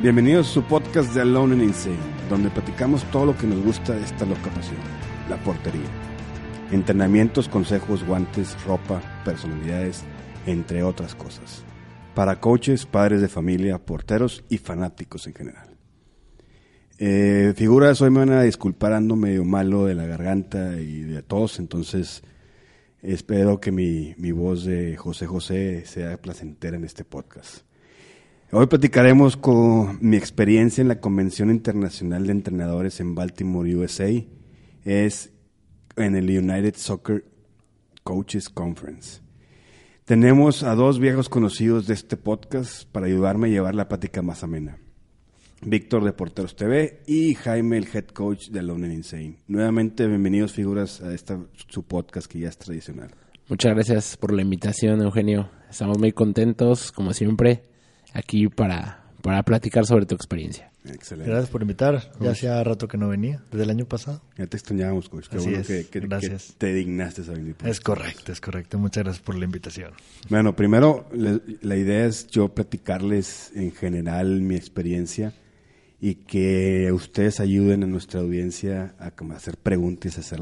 Bienvenidos a su podcast de Alone and Insane, donde platicamos todo lo que nos gusta de esta loca pasión, la portería. Entrenamientos, consejos, guantes, ropa, personalidades, entre otras cosas. Para coaches, padres de familia, porteros y fanáticos en general. Eh, figuras, hoy me van a disculpar, ando medio malo de la garganta y de tos, entonces espero que mi, mi voz de José José sea placentera en este podcast. Hoy platicaremos con mi experiencia en la Convención Internacional de Entrenadores en Baltimore, USA. Es en el United Soccer Coaches Conference. Tenemos a dos viejos conocidos de este podcast para ayudarme a llevar la plática más amena. Víctor de Porteros TV y Jaime, el head coach de Alone Insane. Nuevamente, bienvenidos figuras a esta su podcast que ya es tradicional. Muchas gracias por la invitación, Eugenio. Estamos muy contentos, como siempre aquí para, para platicar sobre tu experiencia. Excelente. Gracias por invitar. Ya hacía rato que no venía, desde el año pasado. Ya te extrañábamos, coach. Qué Así bueno es. que, que- Gracias. que te dignaste a venir. Es correcto, es correcto. Muchas gracias por la invitación. Bueno, primero, le- la idea es yo platicarles en general mi experiencia y que ustedes ayuden a nuestra audiencia a hacer preguntas, a hacer,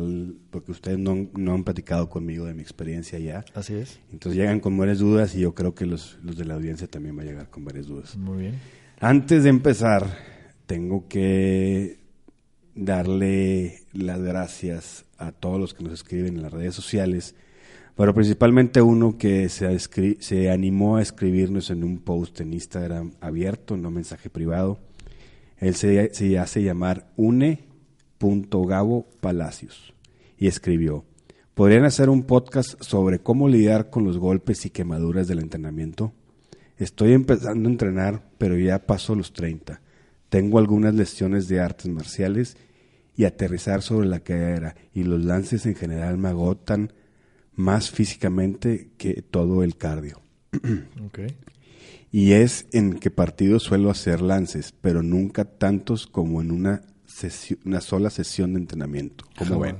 porque ustedes no, han- no han platicado conmigo de mi experiencia ya. Así es. Entonces llegan con varias dudas y yo creo que los, los de la audiencia también van a llegar con varias dudas. Muy bien. Antes de empezar, tengo que darle las gracias a todos los que nos escriben en las redes sociales, pero principalmente uno que se, se animó a escribirnos en un post en Instagram abierto, no mensaje privado. Él se, hace llamar une.gabo Palacios y escribió, ¿podrían hacer un podcast sobre cómo lidiar con los golpes y quemaduras del entrenamiento? Estoy empezando a entrenar, pero ya paso los 30. Tengo algunas lesiones de artes marciales y aterrizar sobre la cadera y los lances en general me agotan más físicamente que todo el cardio. Ok. Y es en que partidos suelo hacer lances, pero nunca tantos como en una, sesi- una sola sesión de entrenamiento. Como ven.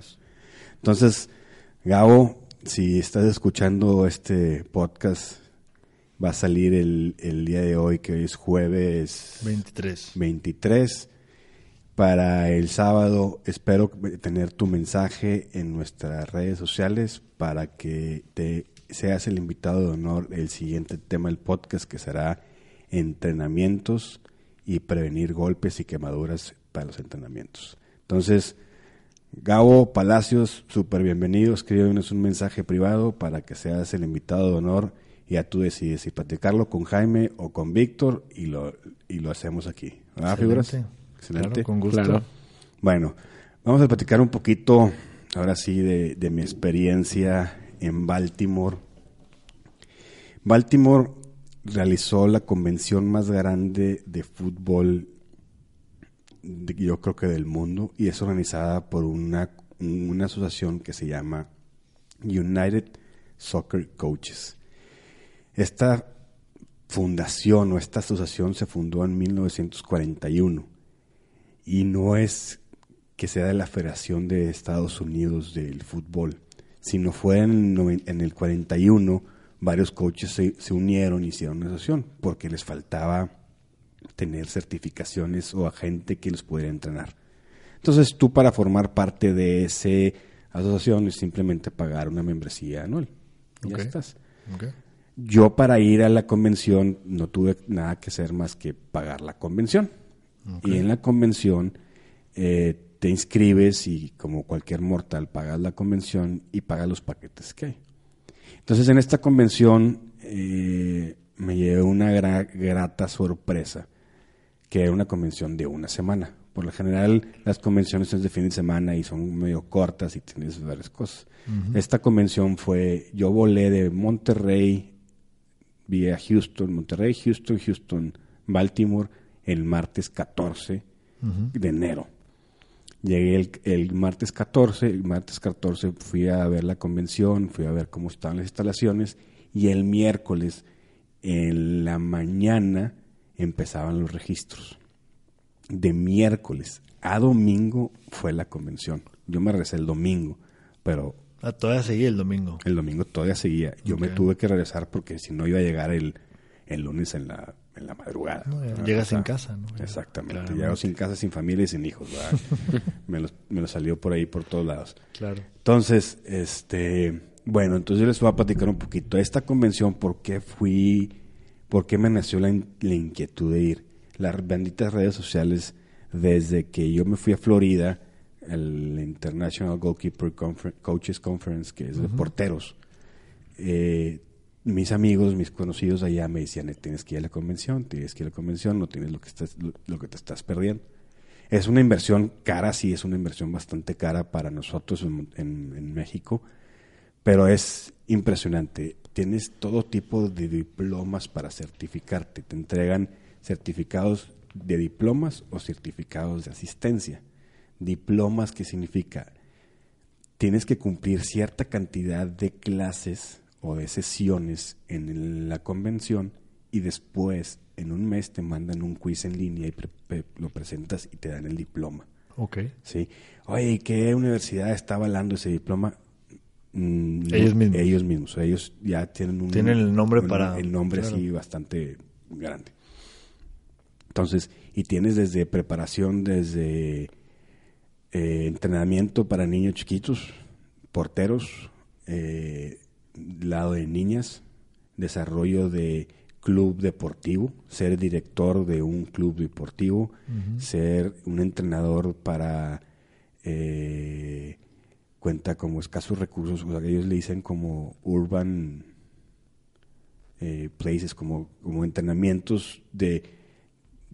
Entonces, Gabo, si estás escuchando este podcast, va a salir el, el día de hoy, que hoy es jueves 23. 23. Para el sábado espero tener tu mensaje en nuestras redes sociales para que te seas el invitado de honor el siguiente tema del podcast que será entrenamientos y prevenir golpes y quemaduras para los entrenamientos. Entonces, Gabo Palacios, súper bienvenido. Escríbenos un mensaje privado para que seas el invitado de honor y ya tú decides si platicarlo con Jaime o con Víctor y lo, y lo hacemos aquí. ¿Verdad, figuras? Excelente. Excelente. Claro, con gusto. Claro. Bueno, vamos a platicar un poquito, ahora sí, de, de mi experiencia en Baltimore. Baltimore realizó la convención más grande de fútbol, yo creo que del mundo, y es organizada por una, una asociación que se llama United Soccer Coaches. Esta fundación o esta asociación se fundó en 1941 y no es que sea de la Federación de Estados Unidos del Fútbol, sino fue en el, noven- en el 41 varios coaches se, se unieron y hicieron una asociación porque les faltaba tener certificaciones o a gente que los pudiera entrenar. Entonces tú para formar parte de esa asociación es simplemente pagar una membresía anual. Ya estás. Yo para ir a la convención no tuve nada que hacer más que pagar la convención. Y en la convención eh, te inscribes y como cualquier mortal pagas la convención y pagas los paquetes que hay. Entonces en esta convención eh, me llevé una gra- grata sorpresa, que era una convención de una semana, Por lo general, las convenciones son de fin de semana y son medio cortas y tienes varias cosas. Esta convención fue, yo volé de Monterrey vía Houston, Monterrey, Houston, Houston, Baltimore, el martes 14 de enero. Llegué el, el, martes 14, el martes 14 fui a ver la convención, fui a ver cómo estaban las instalaciones y el miércoles en la mañana empezaban los registros. De miércoles a domingo fue la convención. Yo me regresé el domingo, pero... Ah, todavía seguía el domingo. El domingo todavía seguía. Yo me tuve que regresar porque si no iba a llegar el, el lunes en la, en la madrugada. llegas sin casa, ¿no? Exactamente. Llego sin casa, sin familia y sin hijos. me, lo, me lo salió por ahí, por todos lados. Claro. Entonces, este... Bueno, entonces yo les voy a platicar un poquito. Esta convención, ¿por qué fui ¿Por qué me nació la, inquietud de ir? Las benditas redes sociales, desde que yo me fui a Florida, el International Goalkeeper Coaches Conference, que es de porteros, eh, mis amigos, mis conocidos allá me decían, tienes que ir a la convención, tienes que ir a la convención, no tienes lo que, estás, lo, que te estás perdiendo. Es una inversión cara, sí, es una inversión bastante cara para nosotros en México, pero es impresionante tienes todo tipo de diplomas para certificarte. Te entregan certificados de diplomas o certificados de asistencia. Diplomas que significa tienes que cumplir cierta cantidad de clases o de sesiones en la convención y después en un mes te mandan un quiz en línea y lo presentas y te dan el diploma. Ok. Sí. Oye, ¿qué universidad está avalando ese diploma? Mm, ellos mismos. Ellos mismos. Ellos ya tienen un... Tienen el nombre para... El nombre así bastante grande. Entonces, y tienes desde preparación, desde eh, entrenamiento para niños chiquitos, porteros, eh, lado de niñas, desarrollo de club deportivo, ser director de un club deportivo, ser un entrenador para eh, cuenta como escasos recursos, o sea, que ellos le dicen como urban eh, places, como, como entrenamientos de,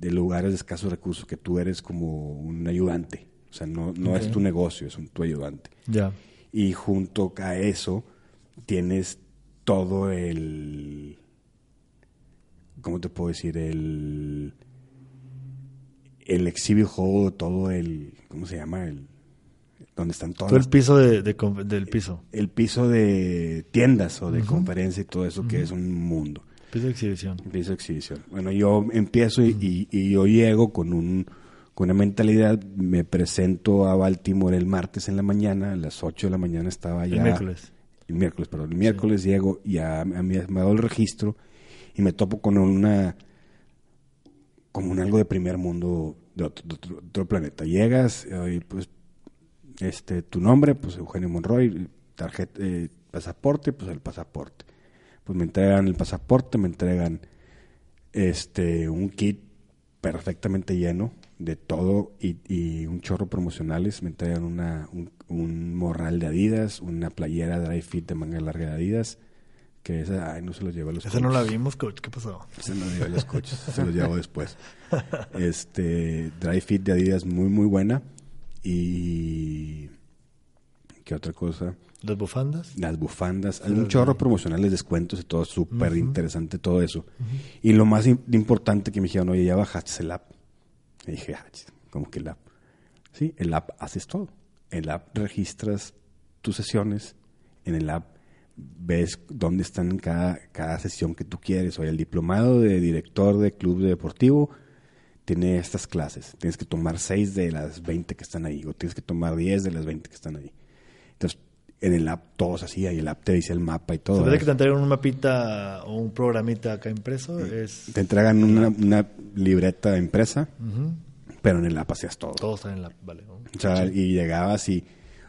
lugares de escasos recursos, que tú eres como un ayudante. O sea, no, no es tu negocio, es un, tu ayudante. Ya. Y junto a eso tienes todo el... ¿Cómo te puedo decir? El... El exhibit hall, todo el... ¿Cómo se llama? El donde están todos. Todo el piso de, del piso. El piso de tiendas o de conferencia y todo eso, que es un mundo. Piso de exhibición. Piso de exhibición. Bueno, yo empiezo y, y, yo llego con un con una mentalidad, me presento a Baltimore el martes en la mañana, a las 8 de la mañana estaba ya. El miércoles. El miércoles, perdón. El miércoles llego y a, mí me ha dado el registro y me topo con una. como un algo de primer mundo de otro, planeta. Llegas y pues este, tu nombre, pues Eugenio Monroy, tarjeta, eh, pasaporte, pues el pasaporte. Pues me entregan el pasaporte, me entregan este un kit perfectamente lleno de todo y, un chorro promocionales. Me entregan una, un, morral de Adidas, una playera dry fit de manga larga de Adidas. Que esa, ay, no se los lleva a los Esa no la vimos, coach. ¿Qué pasó? Esa no la lleva a los coches. se los llevo después. Este, dry fit de Adidas muy, muy buena. Y. ¿Qué otra cosa? ¿Las bufandas? Las bufandas. Hay un chorro promocionales, descuentos y todo. Súper interesante todo eso. Y lo más importante que me dijeron, oye, ya bajaste el app. Y dije, ah, ¿cómo que el app? Sí, el app haces todo. El app registras tus sesiones. En el app ves dónde están cada, cada sesión que tú quieres. Oye, el diplomado de director de club deportivo tiene estas clases. Tienes que tomar 6 de las 20 que están ahí, o tienes que tomar 10 de las 20 que están ahí. Entonces, en el app todos así, y el app te dice el mapa y todo. ¿Se que te entregan un mapita o un programita acá impreso? Es... Te entregan una, libreta impresa, pero en el app hacías todo. Todo está en el app, vale. O sea, y llegabas y,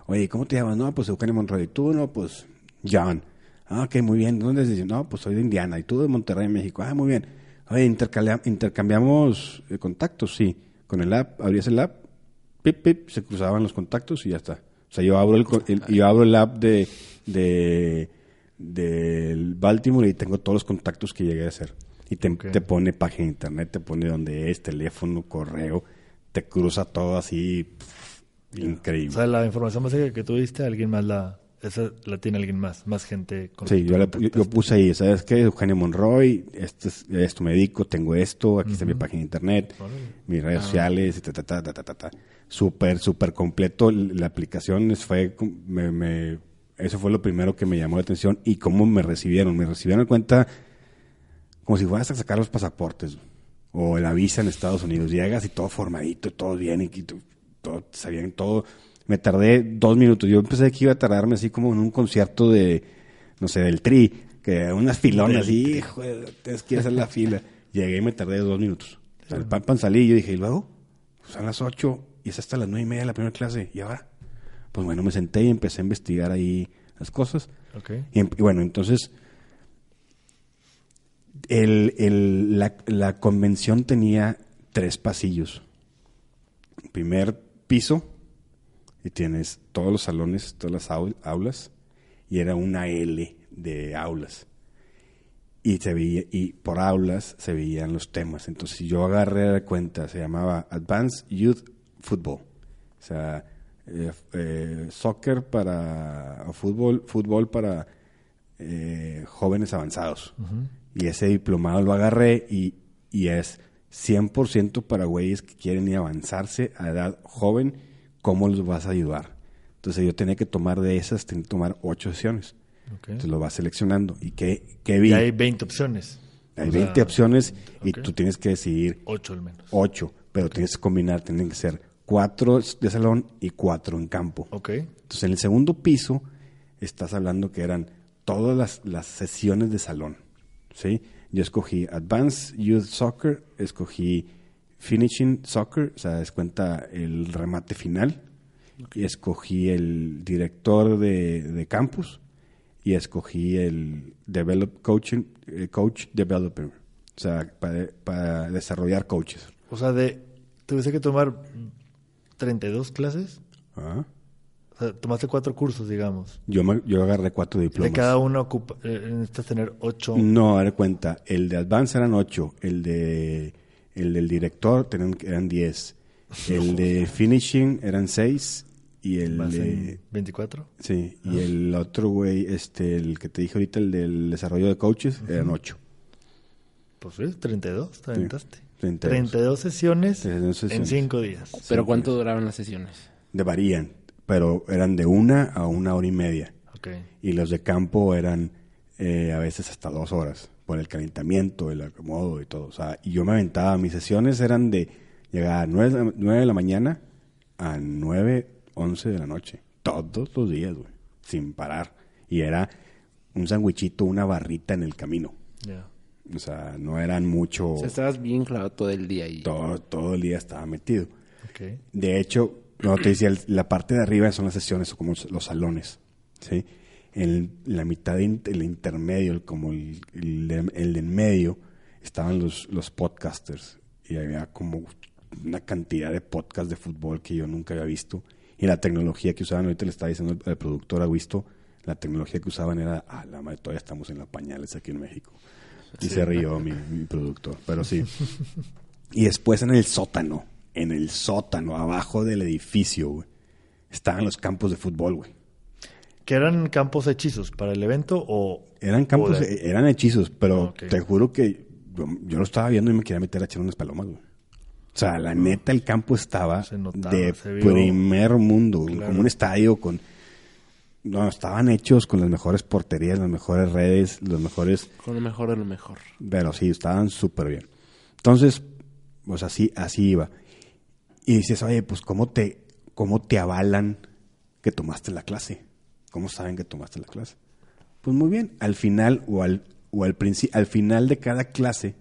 oye, ¿cómo te llamas? No, pues Eugenio Monroy. ¿Tú? No, pues John. Ah, ok, muy bien. ¿Dónde? No, pues soy de Indiana. ¿Y tú de Monterrey, México? Ah, muy bien Oye, intercambiamos eh, contactos, sí. Con el app, abrías el app, pip, pip, se cruzaban los contactos y ya está. O sea, yo abro el, yo abro el app de, de del Baltimore y tengo todos los contactos que llegué a hacer. Y te, te pone página de internet, te pone donde es, teléfono, correo, te cruza todo así pff, increíble. O sea, la información básica que tú diste, alguien más la, esa la tiene alguien más, más gente. con Sí, yo, yo- puse ahí, ¿sabes qué? Eugenio Monroy, esto, es- esto me dedico, tengo esto, aquí está mi página de internet, Órale. mis redes sociales, y ta, ta, ta, ta, ta, ta, ta. Súper, súper completo. La aplicación fue, me, me- eso fue lo primero que me llamó la atención y cómo me recibieron. Me recibieron en cuenta como si fueras a sacar los pasaportes o la visa en Estados Unidos. Llegas y todo formadito, todo bien, y todo, sabían todo. Me tardé dos minutos. Yo pensé que iba a tardarme así como en un concierto de, no sé, del Tri, que unas filonas, y hijo, tienes que hacer la fila. Llegué y me tardé dos minutos. O sea, el pan pan salí y yo dije, ¿y luego? Pues son las ocho y es hasta las nueve y media la primera clase. ¿Y ahora? Pues bueno, me senté y empecé a investigar ahí las cosas. Y, em- y bueno, entonces el, la, la convención tenía tres pasillos. Primer piso, y tienes todos los salones, todas las au- aulas, y era una L de aulas. Y, se veía, y por aulas se veían los temas. Entonces, yo agarré la cuenta, se llamaba Advanced Youth Football. O sea, eh, eh, soccer para, o fútbol, fútbol para eh, jóvenes avanzados. Y ese diplomado lo agarré y, y es 100% para güeyes que quieren ir a avanzarse a edad joven, ¿cómo los vas a ayudar? Entonces yo tenía que tomar de esas, tenía que tomar ocho sesiones. ok. Entonces lo vas seleccionando. ¿Y qué, qué vi? Hay 20 opciones. Hay O sea, 20 opciones y tú tienes que decidir 8 al menos. ocho, pero tienes que combinar, tienen que ser cuatro de salón y cuatro en campo. Ok. Entonces, en el segundo piso, estás hablando que eran todas las, las sesiones de salón. ¿Sí? Yo escogí Advanced Youth Soccer, escogí Finishing Soccer, o sea, es cuenta el remate final, y escogí el director de, de campus, y escogí el develop coaching, eh, Coach Developer, o sea, para, para desarrollar coaches. O sea, de tuviste que tomar 32 clases. Ah. O sea, tomaste cuatro cursos, digamos. Yo, me- yo agarré cuatro diplomas. De cada uno ocupa, eh, necesitas tener 8. No, ver cuenta. El de Advance eran ocho. El de el del director tenían, eran diez. El de Finishing eran seis. Y el de... en 24. Sí, y el otro güey, este, el que te dije ahorita, el del desarrollo de coaches, eran ocho. Pues sí, 32, te aventaste. 32. 32 sesiones 32 en sesiones. 5 días. ¿Pero cuánto duraban las sesiones? De varían, pero eran de una a una hora y media. Ok. Y los de campo eran eh, a veces hasta dos horas, por el calentamiento, el acomodo y todo. O sea, y yo me aventaba, mis sesiones eran de llegar a nueve, de la- nueve de la mañana a nueve, once de la noche. Todos los días, güey, sin parar. Y era un sandwichito, una barrita en el camino. Ya. O sea, no eran mucho, O sea, estabas bien clavado todo el día y... todo, todo el día estaba metido. De hecho, como te decía, la parte de arriba son las sesiones, o como los salones, ¿sí? En la mitad, de el intermedio, el- como el, el, de- el de en medio, estaban los, los podcasters. Y había como una cantidad de podcasts de fútbol que yo nunca había visto. Y la tecnología que usaban, ahorita le estaba diciendo al productor, ha visto, la tecnología que usaban era, ah, la madre, todavía estamos en las pañales aquí en México. Y se rió mi, mi productor, pero sí. Y después en el sótano, en el sótano, abajo del edificio, güey, estaban los campos de fútbol, güey. ¿Que eran campos hechizos para el evento o...? Eran campos, o de- eran hechizos, pero te juro que yo, yo lo estaba viendo y me quería meter a echar unas palomas, güey. O sea, la neta, el campo estaba notaba, de primer mundo, Claro. como un estadio con... No, estaban hechos con las mejores porterías, las mejores redes, los mejores... Con lo mejor de lo mejor. Pero sí, estaban súper bien. Entonces, pues así, así iba. Y dices, oye, pues ¿cómo te, cómo te avalan que tomaste la clase? ¿Cómo saben que tomaste la clase? Pues muy bien, al final o al, o al, al final de cada clase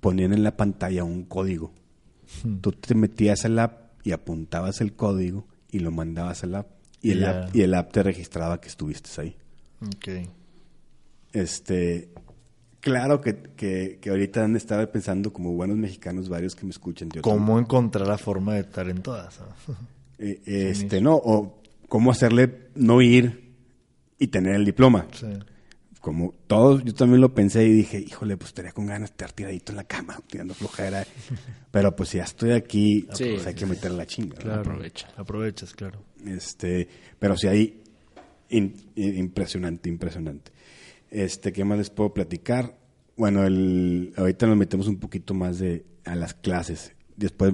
ponían en la pantalla un código. Tú te metías al app y apuntabas el código y lo mandabas al app. Y el, app, y el app te registraba que estuviste ahí. Ok. Este, claro que, que, que ahorita han estar pensando como buenos mexicanos varios que me escuchan. de otro- ¿Cómo encontrar la forma de estar en todas? Eh, este, no, o cómo hacerle no ir y tener el diploma. Sí. como todos, yo también lo pensé y dije, híjole, pues estaría con ganas de estar tiradito en la cama, tirando flojera. Pero pues si ya estoy aquí, Sí, pues hay que meter la chinga. Aprovecha. Aprovechas, claro. Este, pero sí hay in- in- impresionante, impresionante. Este, ¿qué más les puedo platicar? Bueno, el, ahorita nos metemos un poquito más de a las clases. Después,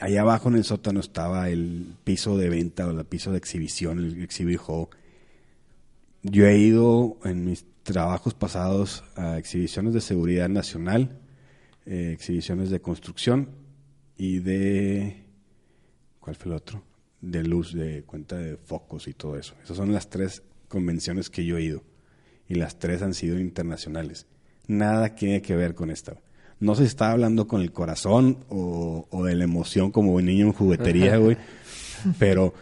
allá abajo en el sótano estaba el piso de venta o el piso de exhibición, el exhibit. Yo he ido en mis trabajos pasados a exhibiciones de seguridad nacional, eh, exhibiciones de construcción y de ¿Cuál fue el otro? De luz, de cuenta de focos y todo eso. Esas son las tres convenciones que yo he ido. Y las tres han sido internacionales. Nada tiene que ver con esta. No se está hablando con el corazón o, o de la emoción como un niño en juguetería, güey. Pero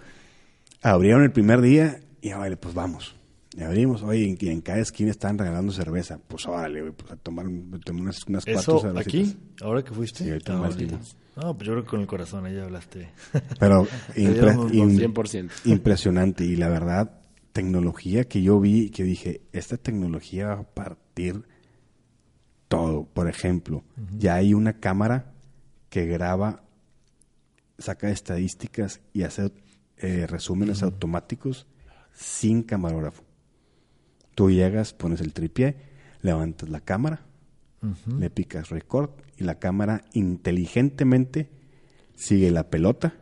abrieron el primer día y, ah, vale, pues vamos. Y abrimos, oye, en, y en cada esquina estaban regalando cerveza. Pues órale, güey, pues a tomar, tomé unas, unas cuatro ¿Eso cervecitas. aquí? ¿Ahora que fuiste? Sí, ahorita Ah, vimos. No, pues yo creo que con el corazón ahí hablaste. Pero impre- un im- 100%. impresionante. Y la verdad, tecnología que yo vi, que dije, esta tecnología va a partir todo. Por ejemplo, ya hay una cámara que graba, saca estadísticas y hace eh, resúmenes automáticos sin camarógrafo. Tú llegas, pones el tripié, levantas la cámara, le picas record y la cámara inteligentemente sigue la pelota,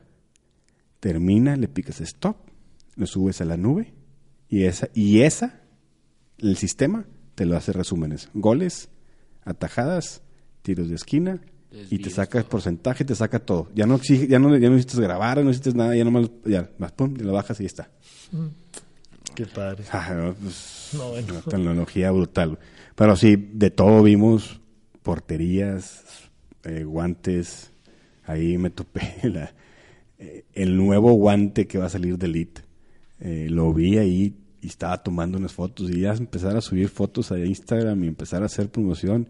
termina, le picas stop, lo subes a la nube y esa, y esa, el sistema, te lo hace resúmenes. Goles, atajadas, tiros de esquina y te saca el porcentaje, te saca todo. Ya no exige, ya no, ya no necesitas grabar, no necesitas nada, ya nomás, ya, vas, pum, y lo bajas y ya está. Qué padre. Ah, no, pues, No, bueno. Una tecnología brutal. Pero sí, de todo vimos, porterías, eh, guantes. Ahí me topé la- eh, el nuevo guante que va a salir de Elite. Eh, lo vi ahí y estaba tomando unas fotos y ya empezar a subir fotos a Instagram y empezar a hacer promoción.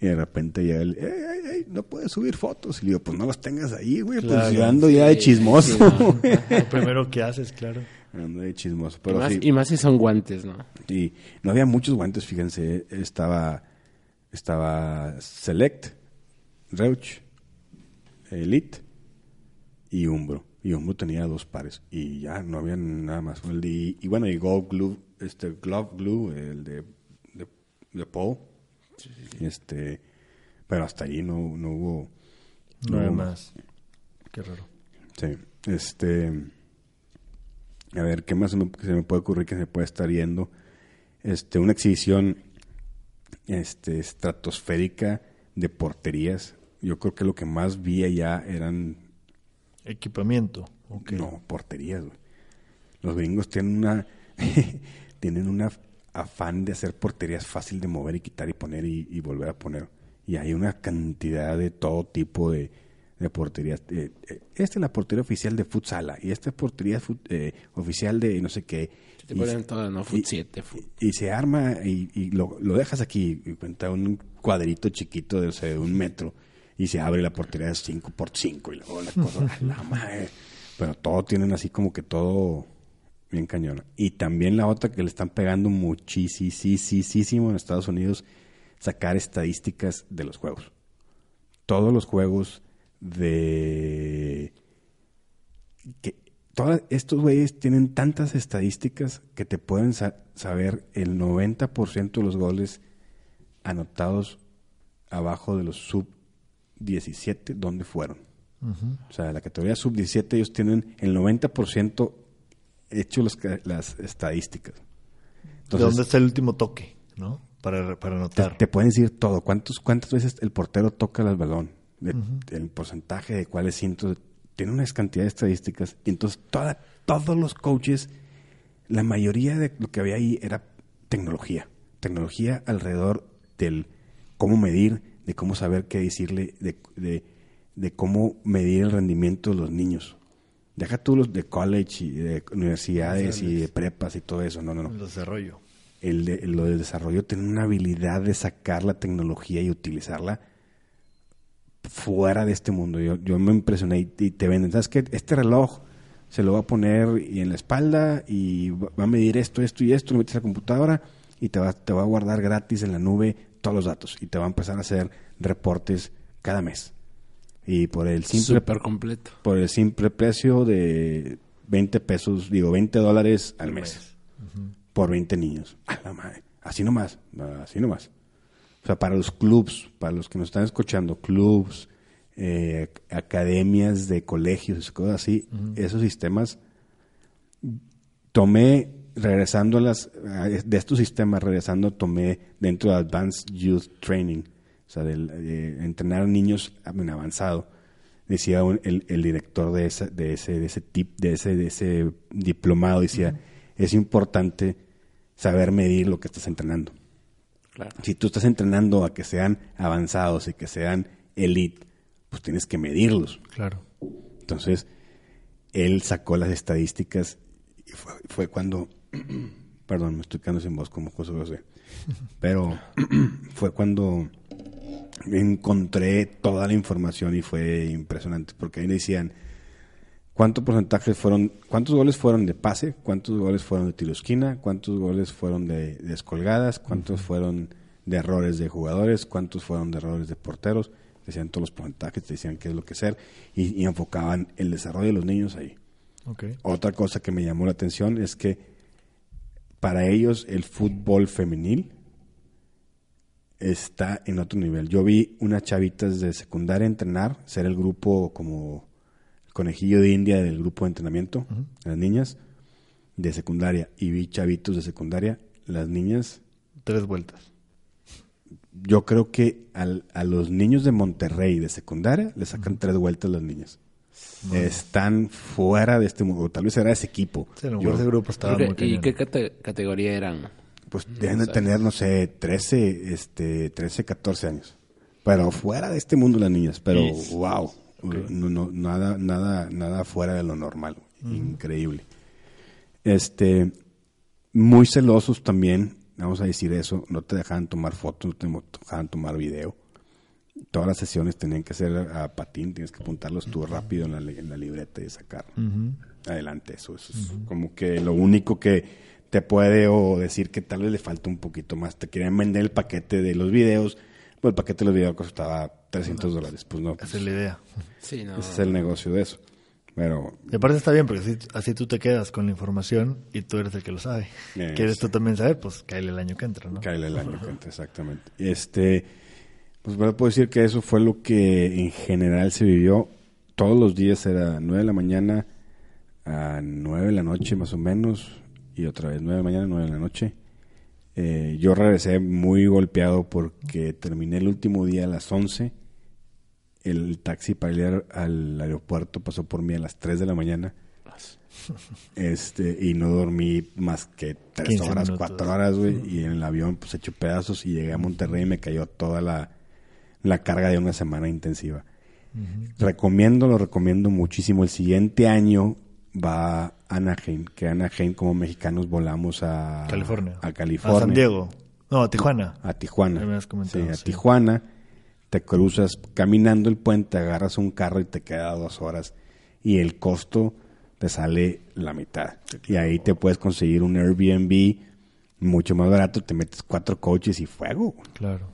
Y de repente ya él, "Ey, ey, ey, no puedes subir fotos. Y le digo, pues no las tengas ahí, güey. Claro. pues yo ando ya de chismoso. Lo primero que haces, claro. ando de chismoso. Y Pero más, sí. y más si son guantes, ¿no? Y no había muchos guantes, fíjense. Estaba, estaba Select, Reuch, Elite y Umbro. Y Umbro tenía dos pares. Y ya no había nada más. El de- y bueno, y Gold Glue, este, Glove Glue, el de, de, de Paul. Este, pero hasta ahí no, no hubo. No hubo más. Qué raro. Sí, este. A ver, ¿qué más se me, se me puede ocurrir que se puede estar yendo? Este, una exhibición este, estratosférica de porterías. Yo creo que lo que más vi allá eran, Equipamiento. ok. no, porterías, güey. Los gringos tienen una, tienen una afán de hacer porterías fácil de mover y quitar y poner y, y volver a poner. Y hay una cantidad de todo tipo de, de porterías. Eh, eh, esta es la portería oficial de futsala y esta es portería fut- eh, oficial de no sé qué. Te Y- todo, ¿no? y- Foot 7, foot. y se arma y, y lo, lo dejas aquí y cuenta un cuadrito chiquito de, o sea, de un metro y se abre la portería de 5 por 5 y luego la cosa, ¡a la madre! Pero todo tienen así como que todo bien cañón. Y también la otra que le están pegando muchísimo en Estados Unidos, sacar estadísticas de los juegos. Todos los juegos de que todos estos güeyes tienen tantas estadísticas que te pueden sa- saber el 90% de los goles anotados abajo de los sub 17 dónde fueron. O sea, la categoría sub 17 ellos tienen el 90% hecho ca- las estadísticas. ¿De dónde está el último toque? ¿No? Para, para anotar. te pueden decir todo. ¿Cuántos, ¿Cuántas veces el portero toca el balón? De- El porcentaje de cuáles cientos. Tiene una cantidad de estadísticas. Y entonces toda, todos los coaches, la mayoría de lo que había ahí era tecnología. Tecnología alrededor del cómo medir, de cómo saber qué decirle, de, de, de cómo medir el rendimiento de los niños. Deja tú los de college y de universidades y de prepas y todo eso. No, no, no El desarrollo. el de, lo del desarrollo tiene una habilidad de sacar la tecnología y utilizarla fuera de este mundo. Yo, yo me impresioné y, y te venden, ¿sabes qué? Este reloj se lo va a poner y en la espalda y va va a medir esto, esto y esto, lo metes a la computadora y te va, te va a guardar gratis en la nube todos los datos y te va a empezar a hacer reportes cada mes. Y por el simple, Súper completo. por el simple precio de 20 pesos, digo 20 dólares al mes, por 20 niños. A la madre. Así nomás, así nomás. O sea, para los clubs, para los que nos están escuchando, clubs, eh, academias de colegios, cosas así, esos sistemas, tomé, regresando a las, a- de estos sistemas, regresando, tomé dentro de Advanced Youth Training, o sea, del, eh, entrenar niños en avanzado. Decía un- el, el director de ese, de ese, de ese tip, de ese, de ese diplomado, decía, es importante saber medir lo que estás entrenando Claro. si tú estás entrenando a que sean avanzados y que sean elite, pues tienes que medirlos. Claro. Entonces, él sacó las estadísticas y fue, fue cuando, perdón, me estoy quedando sin voz como José José, pero fue cuando encontré toda la información y fue impresionante, porque ahí decían, ¿cuántos porcentajes fueron, cuántos goles fueron de pase, cuántos goles fueron de tiro esquina, cuántos goles fueron de descolgadas, cuántos fueron de errores de jugadores, cuántos fueron de errores de porteros? Decían todos los porcentajes, te decían qué es lo que hacer y, y enfocaban el desarrollo de los niños ahí. Otra cosa que me llamó la atención es que para ellos el fútbol femenil está en otro nivel. Yo vi unas chavitas de secundaria entrenar, ser el grupo como el conejillo de India del grupo de entrenamiento, las niñas de secundaria, y vi chavitos de secundaria, las niñas Tres vueltas. yo creo que al- a los niños de Monterrey de secundaria le sacan tres vueltas las niñas. Están fuera de este mundo, o tal vez era ese equipo. Sí, lo Yo- ese grupo estaba muy ¿Y qué cate- categoría eran? pues deben de tener, no sé, 13, este, 13, 14 años. Pero fuera de este mundo las niñas, pero wow, no, no, nada, nada, nada fuera de lo normal, increíble. Este, muy celosos también, vamos a decir eso, no te dejaban tomar fotos, no te dejaban tomar video. Todas las sesiones tenían que ser a patín, tienes que apuntarlos tú rápido en la, li- en la libreta y sacar adelante. Eso, eso es como que lo único que te puede o decir que tal vez le falta un poquito más. Te querían vender el paquete de los videos, pues el paquete de los videos costaba 300 dólares. Pues no, pues, Esa es la idea. Sí, no. ese es el negocio de eso. Pero Y aparte está bien, porque así, así tú te quedas con la información y tú eres el que lo sabe. Eh, ¿Quieres sí. tú también saber? Pues cáele el año que entra, ¿no? cae el año que entra, exactamente. Este, pues bueno, puedo decir que eso fue lo que en general se vivió. Todos los días era 9 de la mañana a 9 de la noche más o menos. Y otra vez 9 de la mañana, 9 de la noche. Eh, yo regresé muy golpeado porque terminé el último día a las 11. El taxi para ir al- aeropuerto pasó por mí a las 3 de la mañana. Este, y no dormí más que 3 15 horas, minutos. 4 horas, güey. Y en el avión, pues hecho pedazos. Y llegué a Monterrey y me cayó toda la, la carga de una semana intensiva. Recomiendo, lo recomiendo muchísimo. El siguiente año va a Anaheim, que Anaheim como mexicanos volamos a California. A California. A San Diego. No, a Tijuana. A Tijuana. Sí, a sí. Tijuana. Te cruzas caminando el puente, agarras un carro y te queda dos horas. Y el costo te sale la mitad. Y ahí te puedes conseguir un Airbnb mucho más barato. Te metes cuatro coches y fuego. Claro,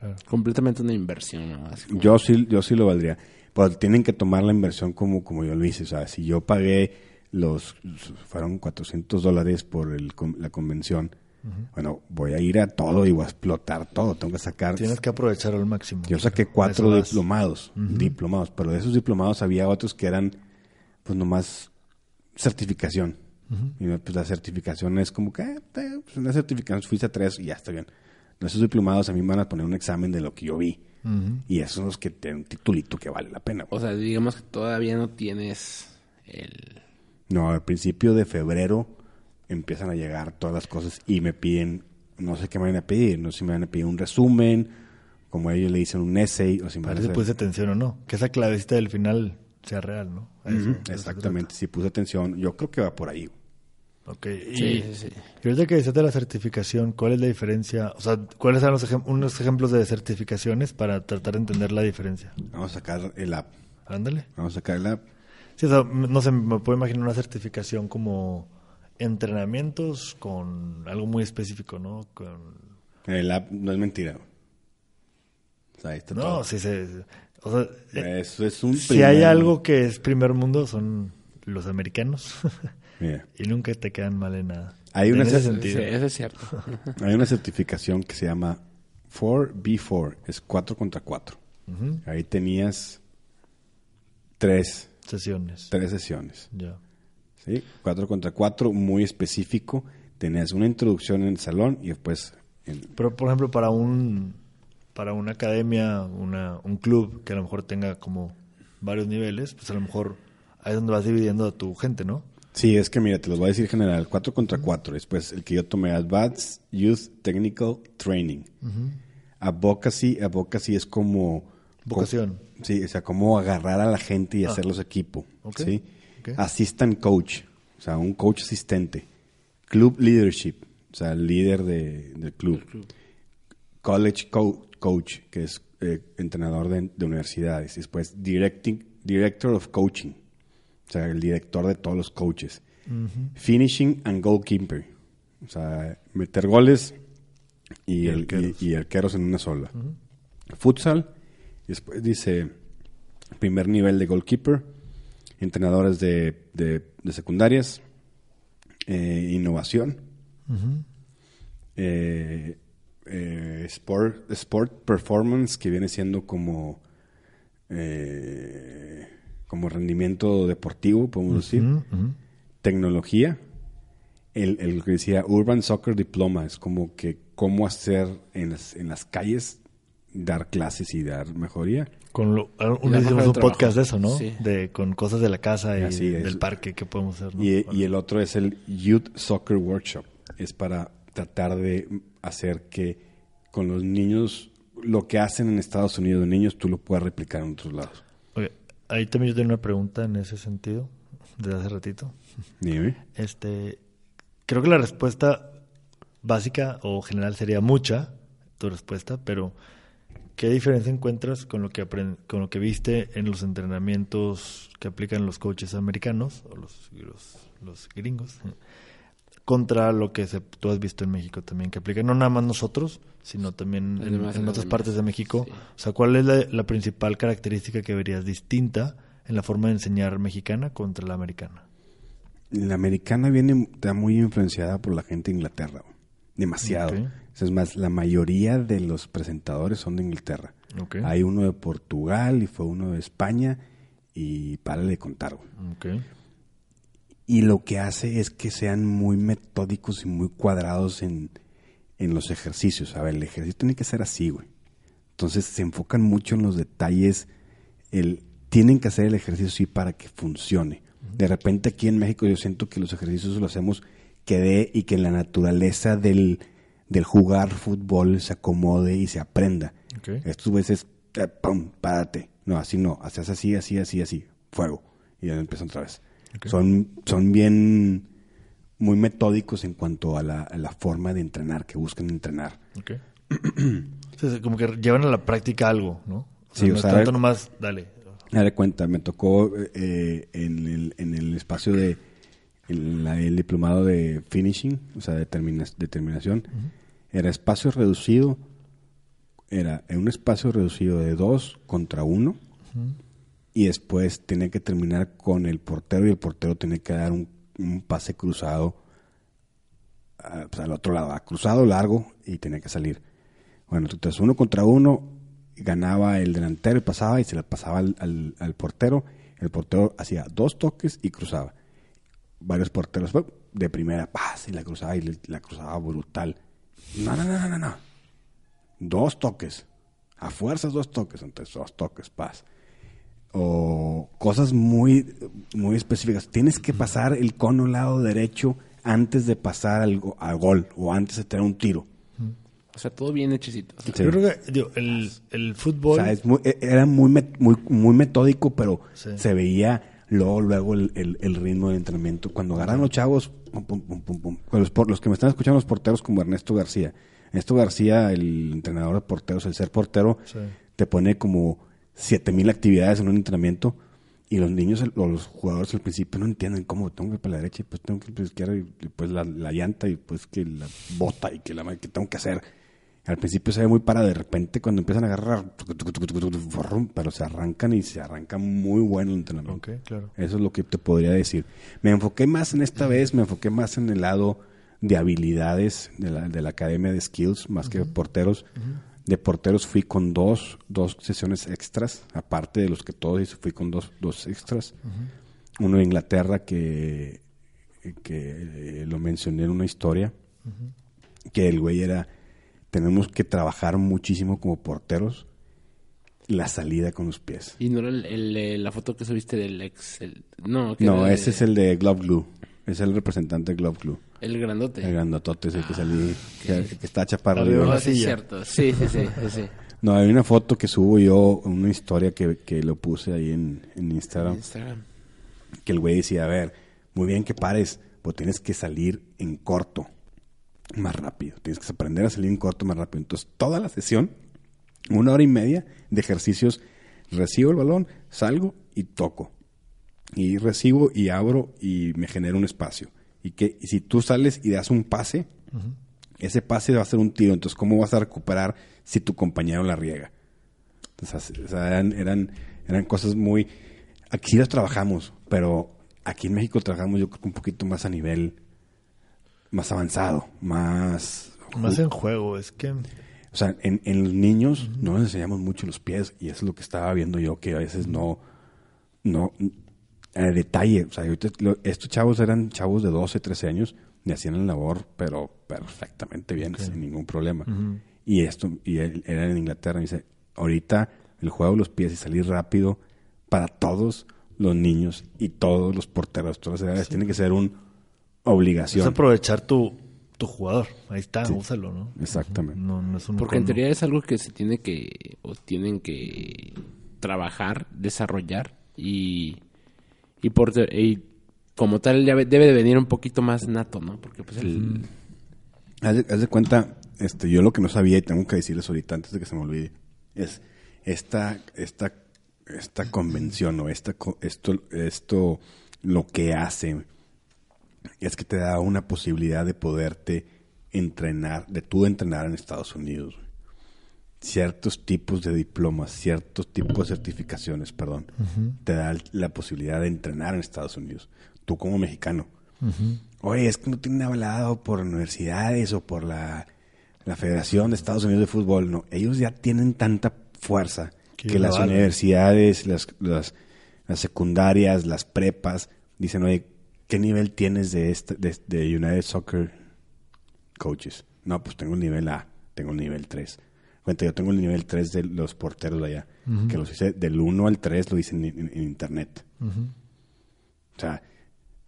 claro. Completamente una inversión, ¿no? Como- Yo sí, yo sí lo valdría. Pero tienen que tomar la inversión como, como yo lo hice. O sea, si yo pagué los, fueron 400 dólares por el, la convención, bueno, voy a ir a todo y voy a explotar todo. Tengo que sacar. Tienes que aprovechar al máximo. Yo saqué cuatro diplomados, diplomados, pero de esos diplomados había otros que eran, pues nomás certificación. Y pues la certificación es como que, eh, eh, pues una certificación fuiste a tres y ya está bien. No, Esos diplomados a mí me van a poner un examen de lo que yo vi. Y esos son los que tienen un titulito que vale la pena. güey. O sea, digamos que todavía no tienes el... No, al principio de febrero empiezan a llegar todas las cosas y me piden, no sé qué me van a pedir, no sé si me van a pedir un resumen, como ellos le dicen un essay, o si me van a puse atención o no. Que esa clavecita del final sea real, ¿no? Eso- Exactamente, si puse atención, yo creo que va por ahí. Ok. Y, Sí, sí, sí. y ahorita que decías de la certificación, ¿cuál es la diferencia? O sea, ¿cuáles son los ejem- unos ejemplos de certificaciones para tratar de entender la diferencia? Vamos a sacar el app, Ándale. vamos a sacar el app. Sí, o sea, no sé, me puedo imaginar una certificación como entrenamientos con algo muy específico, ¿no? Con... El app no es mentira. O sea, ahí está No, todo. sí se... O sea, Eso es un si hay algo que es primer mundo son los americanos Mira, y nunca te quedan mal en nada. Hay una en ese cer- Sí, sentido. eso es cierto. hay una certificación que se llama 4B4, es 4 contra 4. Ujú. Ahí tenías tres, Sesiones. tres sesiones. Ya. ¿sí? 4 contra 4, muy específico. Tenías una introducción en el salón y después... en- Pero, por ejemplo, para un para una academia, una, un club que a lo mejor tenga como varios niveles, pues a lo mejor ahí es donde vas dividiendo a tu gente, ¿no? Sí, es que mira, te los voy a decir general. 4 contra 4. Después el que yo tomé, Advanced Youth Technical Training. Advocacy, advocacy es como... Vocación. co- sí, o sea, como agarrar a la gente y hacerlos equipo. Ok, ¿sí? Assistant coach, o sea, un coach asistente. Club leadership, o sea, el líder de- del club. College co- coach, que es eh, entrenador de, de universidades. Después directing, director of coaching, o sea, el director de todos los coaches. Finishing and goalkeeper, o sea, meter goles y, el, arqueros. y- y arqueros en una sola. Futsal, y después dice primer nivel de goalkeeper, entrenadores de, de- de secundarias, eh, innovación, eh, eh, sport, sport performance, que viene siendo como, eh, como rendimiento deportivo, podemos decir, tecnología, el, el que decía Urban Soccer Diploma, es como que cómo hacer en las, en las calles, dar clases y dar mejoría. Con lo, hicimos de un trabajo. podcast de eso, ¿no? Sí. De con cosas de la casa y Así es. del parque que podemos hacer, ¿no? Y, y el otro es el Youth Soccer Workshop. Es para tratar de hacer que con los niños, lo que hacen en Estados Unidos de niños, tú lo puedas replicar en otros lados. Ahí también yo tengo una pregunta en ese sentido, desde hace ratito. Dime. Este, creo que la respuesta básica o general sería mucha, tu respuesta, pero ¿qué diferencia encuentras con lo que con lo que viste en los entrenamientos que aplican los coaches americanos o los, los, los gringos contra lo que se, tú has visto en México también que aplican no nada más nosotros, sino también en, otras demás. partes de México? Sí. O sea, ¿cuál es la, la principal característica que verías distinta en la forma de enseñar mexicana contra la americana? La americana viene está muy influenciada por la gente de Inglaterra. Demasiado. Es más, la mayoría de los presentadores son de Inglaterra. Hay uno de Portugal y fue uno de España y párale de contar. Y lo que hace es que sean muy metódicos y muy cuadrados en, en los ejercicios. A ver, el ejercicio tiene que ser así, güey. Entonces se enfocan mucho en los detalles. El, tienen que hacer el ejercicio así para que funcione. De repente aquí en México yo siento que los ejercicios los hacemos que dé y que la naturaleza del, del jugar fútbol se acomode y se aprenda. Ok. Estos veces, eh, pum, párate. No, así no. Haces así, así, así, así. Fuego. Y ya empiezan otra vez. Ok. Son, son bien, muy metódicos en cuanto a la, a la forma de entrenar, que buscan entrenar. Ok. Sí, sí, como que llevan a la práctica algo, ¿no? O sea, Sí, no o sea, tanto ver- nomás, dale. Dale cuenta, me tocó eh, en, el, en el espacio de en la- el diplomado de finishing, o sea, de, termina- de terminación, era espacio reducido, era en un espacio reducido de dos contra uno, y después tenía que terminar con el portero y el portero tenía que dar un, pase cruzado a- pues, al otro lado, cruzado largo y tenía que salir. Bueno, entonces uno contra uno ganaba el delantero y pasaba y se la pasaba al, portero. El portero hacía dos toques y cruzaba. Varios porteros de primera, paz, y la cruzaba y la cruzaba brutal. No, no, no, no, no. Dos toques. A fuerzas dos toques, entonces dos toques, paz o cosas muy, muy específicas. Tienes que pasar el cono al lado derecho antes de pasar al, al gol o antes de tener un tiro. O sea, todo bien hechicito. Sí. Yo creo que digo, el, el O fútbol... sea, es muy- e- era muy, met- muy, muy metódico, pero Sí. se veía luego, luego el, el- el ritmo del entrenamiento. Cuando agarran los chavos, pum, pum, pum, pum, pum. Con Los, por- los que me están escuchando, los porteros como Ernesto García. Ernesto García, el entrenador de porteros, el ser portero, Sí. te pone como 7000 actividades en un entrenamiento Y los niños o los jugadores al principio no entienden cómo tengo que ir para la derecha y pues tengo que ir para la izquierda y pues la, la llanta y pues que la bota y que la que tengo que hacer. Al principio se ve muy para, de repente cuando empiezan a agarrar, pero se arrancan y se arrancan muy bueno el entrenamiento. Claro. Eso es lo que te podría decir. Me enfoqué más en esta vez, me enfoqué más en el lado de habilidades de la, de la academia de skills, más que porteros. De porteros fui con dos, dos sesiones extras, aparte de los que todos hice, fui con dos, dos extras. Uno de Inglaterra que, que lo mencioné en una historia, que el güey era, tenemos que trabajar muchísimo como porteros la salida con los pies. ¿Y no era el, el- la foto que subiste del ex? el- no, No, de- ese es el de Glove Glue. Es el representante de Glove Glue. El grandote. El grandotote es el que salí, que, que está chaparro. Ah, es silla. cierto. Sí, sí, sí. sí, sí. No, hay una foto que subo yo, una historia que, que lo puse ahí en, en Instagram, Instagram. que el güey decía, a ver, muy bien que pares, pero tienes que salir en corto, más rápido. Tienes que aprender a salir en corto más rápido. Entonces, toda la sesión, una hora y media de ejercicios, recibo el balón, salgo y toco. Y recibo y abro y me genero un espacio. Y que y si tú sales y das un pase, ese pase va a ser un tiro. Entonces, ¿cómo vas a recuperar si tu compañero la riega? Entonces, o sea, eran, eran, eran cosas muy... Aquí sí las trabajamos, pero aquí en México trabajamos yo creo que un poquito más a nivel más avanzado, más... Más en juego, es que... O sea, en, en los niños no les enseñamos mucho los pies y eso es lo que estaba viendo yo, que a veces no... no a detalle, o sea, lo- estos chavos eran chavos de 12, 13 años y hacían la labor, pero perfectamente bien, sin ningún problema. Y esto, y él era en Inglaterra, y dice, ahorita el juego de los pies y salir rápido para todos los niños y todos los porteros, todas las edades, tiene que ser una Es obligación. aprovechar tu, tu jugador. Ahí está, úsalo, ¿no? Exactamente. No, no es un Porque en teoría es algo que se tiene que, o tienen que trabajar, desarrollar y, y por y como tal ya debe de venir un poquito más nato, ¿no? Porque pues el... Haz de, haz de cuenta, este, yo lo que no sabía y tengo que decirles ahorita antes de que se me olvide, es esta, esta, esta convención o esta, co- esto, esto, lo que hace es que te da una posibilidad de poderte entrenar, de tú entrenar en Estados Unidos. güey. Ciertos tipos de diplomas, ciertos tipos de certificaciones, perdón, te da la posibilidad de entrenar en Estados Unidos. Tú como mexicano. Oye, es que no tienen avalado por universidades o por la, la Federación de Estados Unidos de Fútbol. No, ellos ya tienen tanta fuerza Que las universidades, las, las, las secundarias, las prepas, dicen, oye, ¿qué nivel tienes de, este, de, de United Soccer Coaches? No, pues tengo el nivel A, tengo el nivel 3. Cuenta, yo tengo el nivel 3 de los porteros de allá, que los hice del 1 al 3, lo hice en, en- en internet. O sea,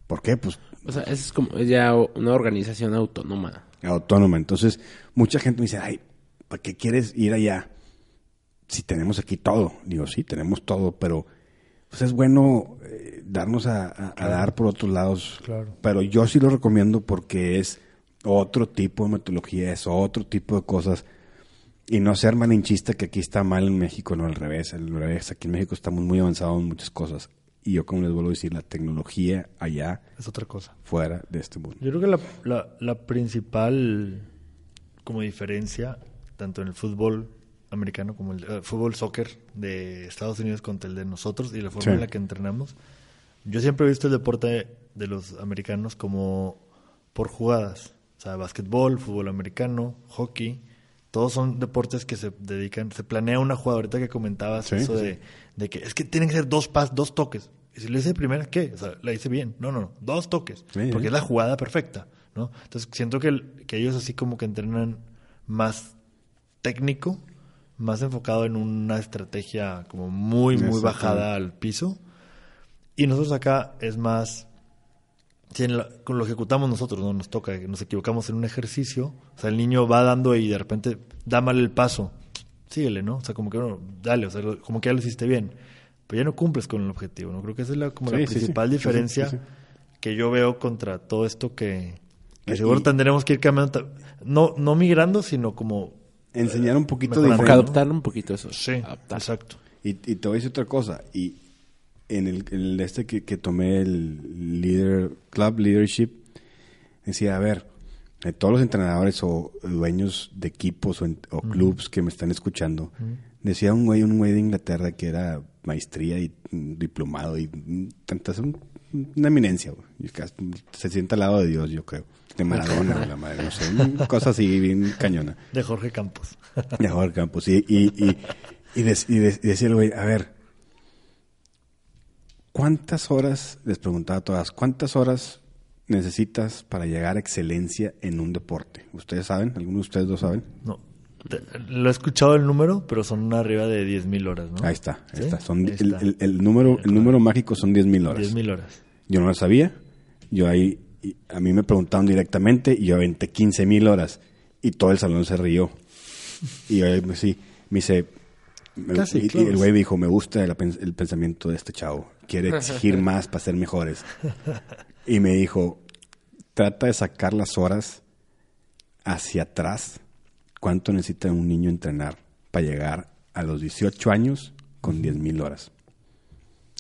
¿por qué? Pues O sea, es como ya una organización autónoma. autónoma. Entonces, mucha gente me dice, ay, ¿para qué quieres ir allá? Si tenemos aquí todo. Digo, sí, tenemos todo, pero pues es bueno eh, darnos a, a- a dar por otros lados. Claro. Pero yo sí lo recomiendo porque es otro tipo de metodología, es otro tipo de cosas. Y no ser malinchista que aquí está mal en México, no al revés. Al revés, aquí en México estamos muy avanzados en muchas cosas. Y yo, como les vuelvo a decir, la tecnología allá, Es otra cosa. fuera de este mundo. Yo creo que la, la, la principal como diferencia, tanto en el fútbol americano como el eh, fútbol soccer de Estados Unidos contra el de nosotros y la forma Sí. en la que entrenamos, yo siempre he visto el deporte de los americanos como por jugadas. O sea, básquetbol, fútbol americano, hockey, todos son deportes que se dedican, se planea una jugada. Ahorita que comentabas Sí, eso sí. de, de que es que tienen que ser dos pas, dos toques. Y si lo hice de primera, ¿qué? O sea, la hice bien. No, no, no, dos toques. Sí, porque es la jugada perfecta, ¿no? Entonces siento que, el- que ellos así como que entrenan más técnico, más enfocado en una estrategia como muy, muy bajada al piso. Y nosotros acá es más, si en la- con lo ejecutamos nosotros, ¿no? Nos toca, que nos equivocamos en un ejercicio, o sea, el niño va dando y de repente da mal el paso, síguele, ¿no? O sea, como que, bueno, dale, o sea, como que ya lo hiciste bien, pero ya no cumples con el objetivo, ¿no? Creo que esa es la, como la Sí, sí, sí. principal Sí, diferencia sí, sí. que yo veo contra todo esto que, que Y- seguro tendremos que ir cambiando, no, no migrando, sino como... Enseñar un poquito Mejorando. Como diferente. que adoptar un poquito eso. Sí, Adaptar. exacto. Y, y te voy a decir otra cosa. Y en el, en el este que, que tomé el leader, club leadership, decía, a ver, de todos los entrenadores o dueños de equipos o, en- o clubs que me están escuchando, decía un güey, un güey de Inglaterra que era maestría y diplomado y mm, tantas, un- una eminencia, güey. Se sienta al lado de Dios, yo creo. De Maradona, o la madre, no sé, cosa así bien cañona. De Jorge Campos. De Jorge Campos. Y, y, y, y decía el güey, a ver, ¿cuántas horas, les preguntaba a todas, cuántas horas necesitas para llegar a excelencia en un deporte? ¿Ustedes saben? ¿Alguno de ustedes lo saben? No. Lo he escuchado el número, pero son arriba de 10.000 horas, ¿no? Ahí está, ahí ¿Sí? está. Son, Ahí el, está. el- el número, el número mágico son 10.000 horas. 10.000 horas. Yo no lo sabía. Yo ahí, a mí me preguntaron directamente y yo aventé 15 mil horas. Y todo el salón se rió. Y yo ahí, sí, me dice... me- Casi y- y, el güey dijo, me gusta el pensamiento de este chavo. Quiere exigir más para ser mejores. Y me dijo, trata de sacar las horas hacia atrás. ¿Cuánto necesita un niño entrenar para llegar a los 18 años con 10 mil horas?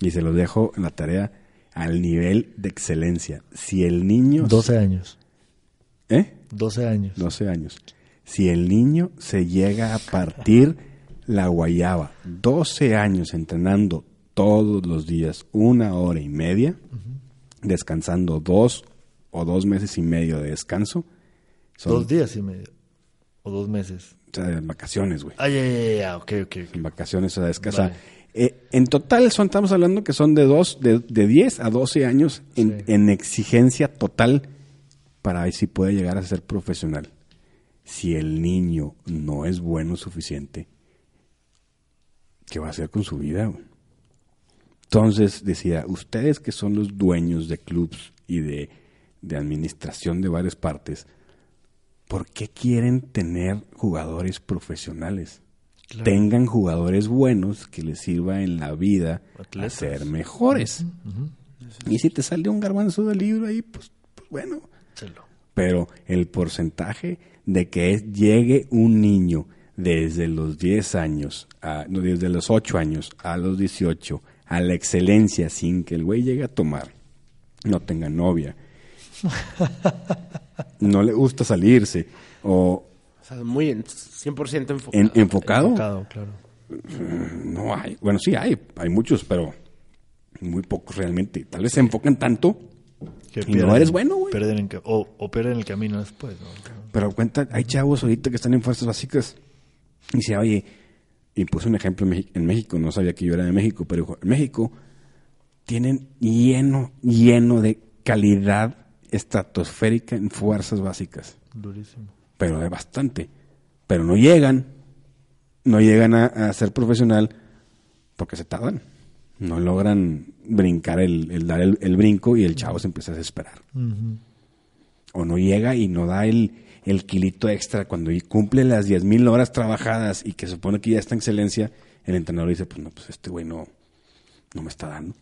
Y se los dejo en la tarea al nivel de excelencia. Si el niño... 12 años. ¿Eh? 12 años. 12 años. Si el niño se llega a partir la guayaba, 12 años entrenando todos los días, una hora y media, descansando dos o dos meses y medio de descanso, son Dos días y medio. O dos meses. o sea, en vacaciones, güey. Ay, ay, ay, ay, ok, ok. En vacaciones, o sea, descansa. Vale. Eh, en total son, estamos hablando que son de dos, de, de 10 a 12 años en, Sí. en exigencia total para ver si puede llegar a ser profesional. Si el niño no es bueno suficiente, ¿qué va a hacer con su vida? güey? Entonces decía, ustedes que son los dueños de clubs y de, de administración de varias partes, ¿por qué quieren tener jugadores profesionales? Claro. Tengan jugadores buenos que les sirva en la vida a ser mejores. Y si te sale un garbanzo del libro ahí, pues, pues bueno. Chelo. Pero el porcentaje de que es- llegue un niño desde los 10 años, a- no, desde los 8 años a los 18, a la excelencia sin que el güey llegue a tomar, no tenga novia, no le gusta salirse, o O sea, muy en- 100% enfocado. en- enfocado, Enfocado, claro. no hay. Bueno, sí hay, hay muchos, pero muy pocos realmente. Tal vez se enfocan tanto Que Y no eres bueno, güey. pierden en ca- o, o pierden el camino después, ¿no? Pero cuenta, hay chavos ahorita que están en fuerzas básicas. Y dice, oye, y puse un ejemplo en, México, no sabía que yo era de México, pero dijo, en México tienen lleno, lleno de calidad estratosférica en fuerzas básicas, Durísimo. pero de bastante. Pero no llegan, no llegan a, a ser profesional porque se tardan. No logran brincar el, el dar el, el brinco y el chavo se empieza a desesperar o no llega y no da el, el kilito extra cuando cumple las 10.000 horas trabajadas y que supone que ya está en excelencia, el entrenador dice, pues no, pues este güey no, no me está dando.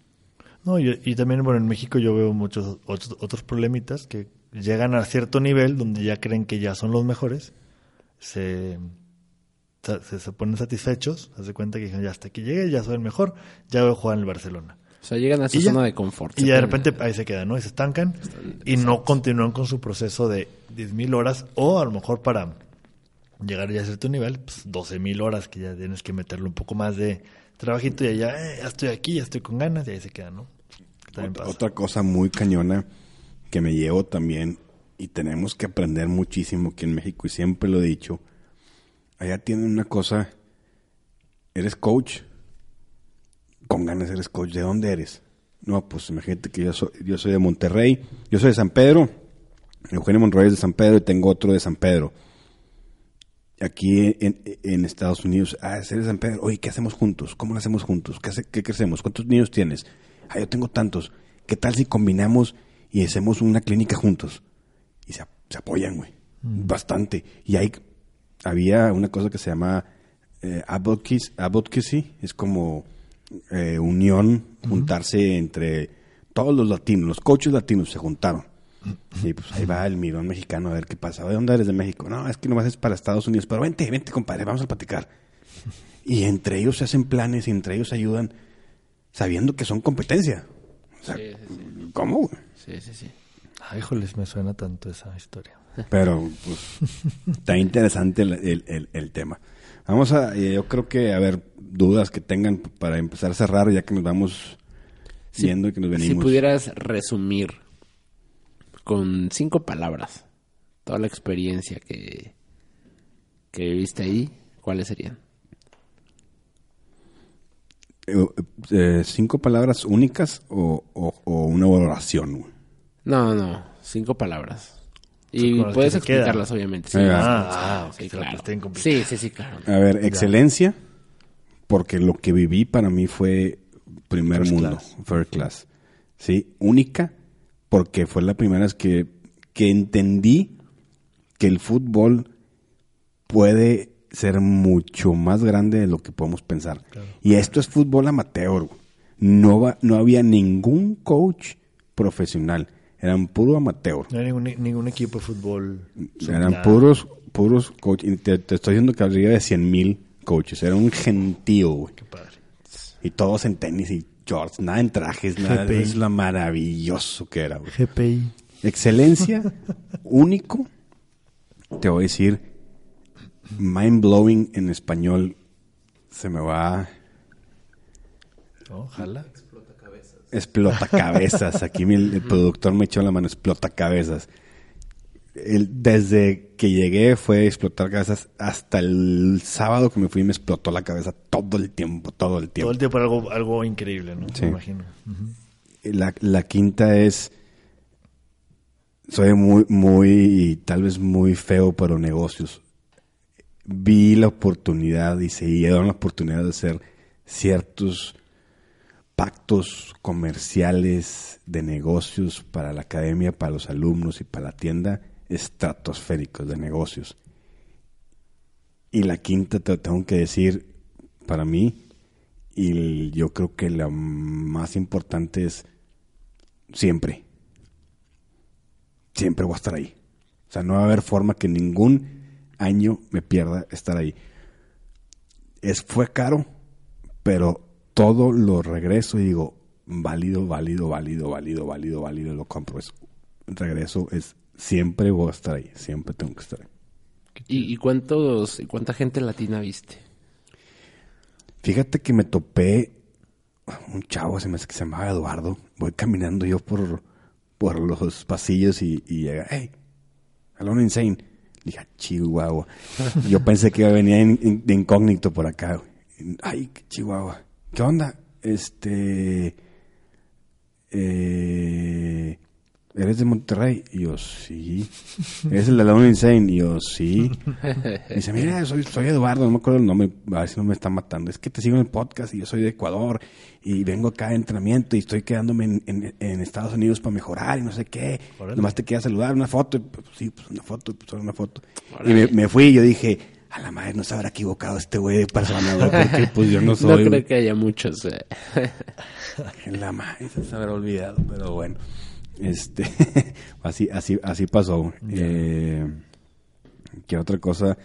No, y, también, bueno, en México yo veo muchos otros, otros problemitas que llegan a cierto nivel donde ya creen que ya son los mejores, se, se, ponen satisfechos, se cuenta que ya hasta aquí llegué, ya soy el mejor, ya voy jugar en el Barcelona. O sea, llegan a esa ya. zona de confort. Y de repente ahí se quedan, ¿no? Y se estancan y no continúan con su proceso de 10.000 horas o a lo mejor para llegar ya a cierto nivel, pues 12.000 horas que ya tienes que meterle un poco más de trabajito y ya, eh, ya estoy aquí, ya estoy con ganas y ahí se quedan, ¿no? También Otra, pasa. otra cosa muy cañona que me llevo también y tenemos que aprender muchísimo aquí en México y siempre lo he dicho, allá tienen una cosa, eres coach, con ganas eres coach, ¿de dónde eres? No, pues imagínate que yo soy, yo soy de Monterrey, yo soy de San Pedro, Eugenio Monroy es de San Pedro y tengo otro de San Pedro. Aquí en, en Estados Unidos, ah, eres de San Pedro, oye, ¿qué hacemos juntos? ¿Cómo lo hacemos juntos? ¿Qué, hace- qué crecemos? ¿Cuántos niños tienes? Ah, yo tengo tantos. ¿Qué tal si combinamos y hacemos una clínica juntos? Y se, se apoyan, güey. Bastante. Y hay, había una cosa que se llama eh, advocacy, advocacy, es como eh, unión, juntarse entre todos los latinos, los coaches latinos se juntaron. Y pues ahí va el mirón mexicano a ver qué pasa. ¿De dónde eres de México? No, es que nomás es para Estados Unidos. Pero vente, vente, compadre, vamos a platicar. Y entre ellos se hacen planes y entre ellos se ayudan. sabiendo que son competencia. O sea, Sí, sí, sí. ¿cómo? Sí, sí, sí. Ay, híjoles, me suena tanto esa historia. Pero, pues, está interesante el, el- el- el tema. Vamos a, eh, yo creo que, a ver, dudas que tengan para empezar a cerrar, ya que nos vamos Si- viendo y que nos Si venimos. pudieras resumir con cinco palabras toda la experiencia que, que viviste ahí, ¿cuáles serían? Eh, eh, ¿Cinco palabras únicas o, o- o una oración? No, no, cinco palabras. Y puedes explicarlas, obviamente. Sí, Ah, ah, sí, lo claro. complicado. Sí, sí, sí, claro. A ver, excelencia, porque lo que viví para mí fue primer First mundo, class. first class. Sí, única, porque fue la primera vez que, que entendí que el fútbol puede ser mucho más grande de lo que podemos pensar. Y esto es fútbol amateur. No, va- no había ningún coach profesional, eran puro amateur. No hay ningún, ningún equipo de fútbol. Eran nada. puros, puros coaches. Te, te estoy diciendo que habría de 100 mil coaches. Era un gentío, güey. Qué padre. Y todos en tenis y shorts, nada en trajes, nada. GPI. Es lo maravilloso que era, güey. GPI. Excelencia, único. Te voy a decir, mind blowing en español. Se me va. Ojalá. Explota cabezas. Aquí mi- el, productor me echó la mano, explota cabezas. El- desde que llegué fue explotar cabezas hasta el sábado que me fui me explotó la cabeza todo el tiempo, todo el Todo tiempo. el tiempo algo, algo increíble, ¿no? Sí. Me imagino. La, la quinta es, soy muy, muy, tal vez muy feo para negocios. Vi la oportunidad y se dieron la oportunidad de hacer ciertos pactos comerciales de negocios para la academia, para los alumnos y para la tienda estratosféricos de negocios. Y la quinta te tengo que decir, para mí, y yo creo que la más importante es siempre. Siempre voy a estar ahí. O sea, no va a haber forma que ningún año me pierda estar ahí. Es, fue caro, pero todo lo regreso y digo, válido, válido, válido, válido, válido, válido, lo compro. Es, regreso es, siempre voy a estar ahí, siempre tengo que estar ahí. ¿Y, y cuántos, y cuánta gente latina viste? Fíjate que me topé un chavo, se me hace que se llamaba Eduardo. Voy caminando yo por, por los pasillos y, y llega, hey, Alone Insane. Dije, "Ah, Chihuahua. yo pensé que iba a venir en- en- de incógnito por acá. Ay, qué Chihuahua. ¿Qué onda? Este... Eh, ¿Eres de Monterrey? Y yo, sí. ¿Eres el de Alone Insane? Y yo, sí. Y dice, mira, soy, soy Eduardo, no me acuerdo el nombre, a ver si no me está matando. Es que te sigo en el podcast y yo soy de Ecuador y vengo acá de entrenamiento y estoy quedándome en, en- en Estados Unidos para mejorar y no sé qué. Órale. Nomás te quería saludar, una foto. Y, pues, sí, pues una foto, pues una foto. Y me, me fui y yo dije, a la madre, no se habrá equivocado este güey de persona, güey, porque pues yo no No soy. creo güey. que haya muchos. eh. La madre se habrá olvidado, pero bueno. Este, así, así, así pasó. Eh, ¿Qué otra cosa?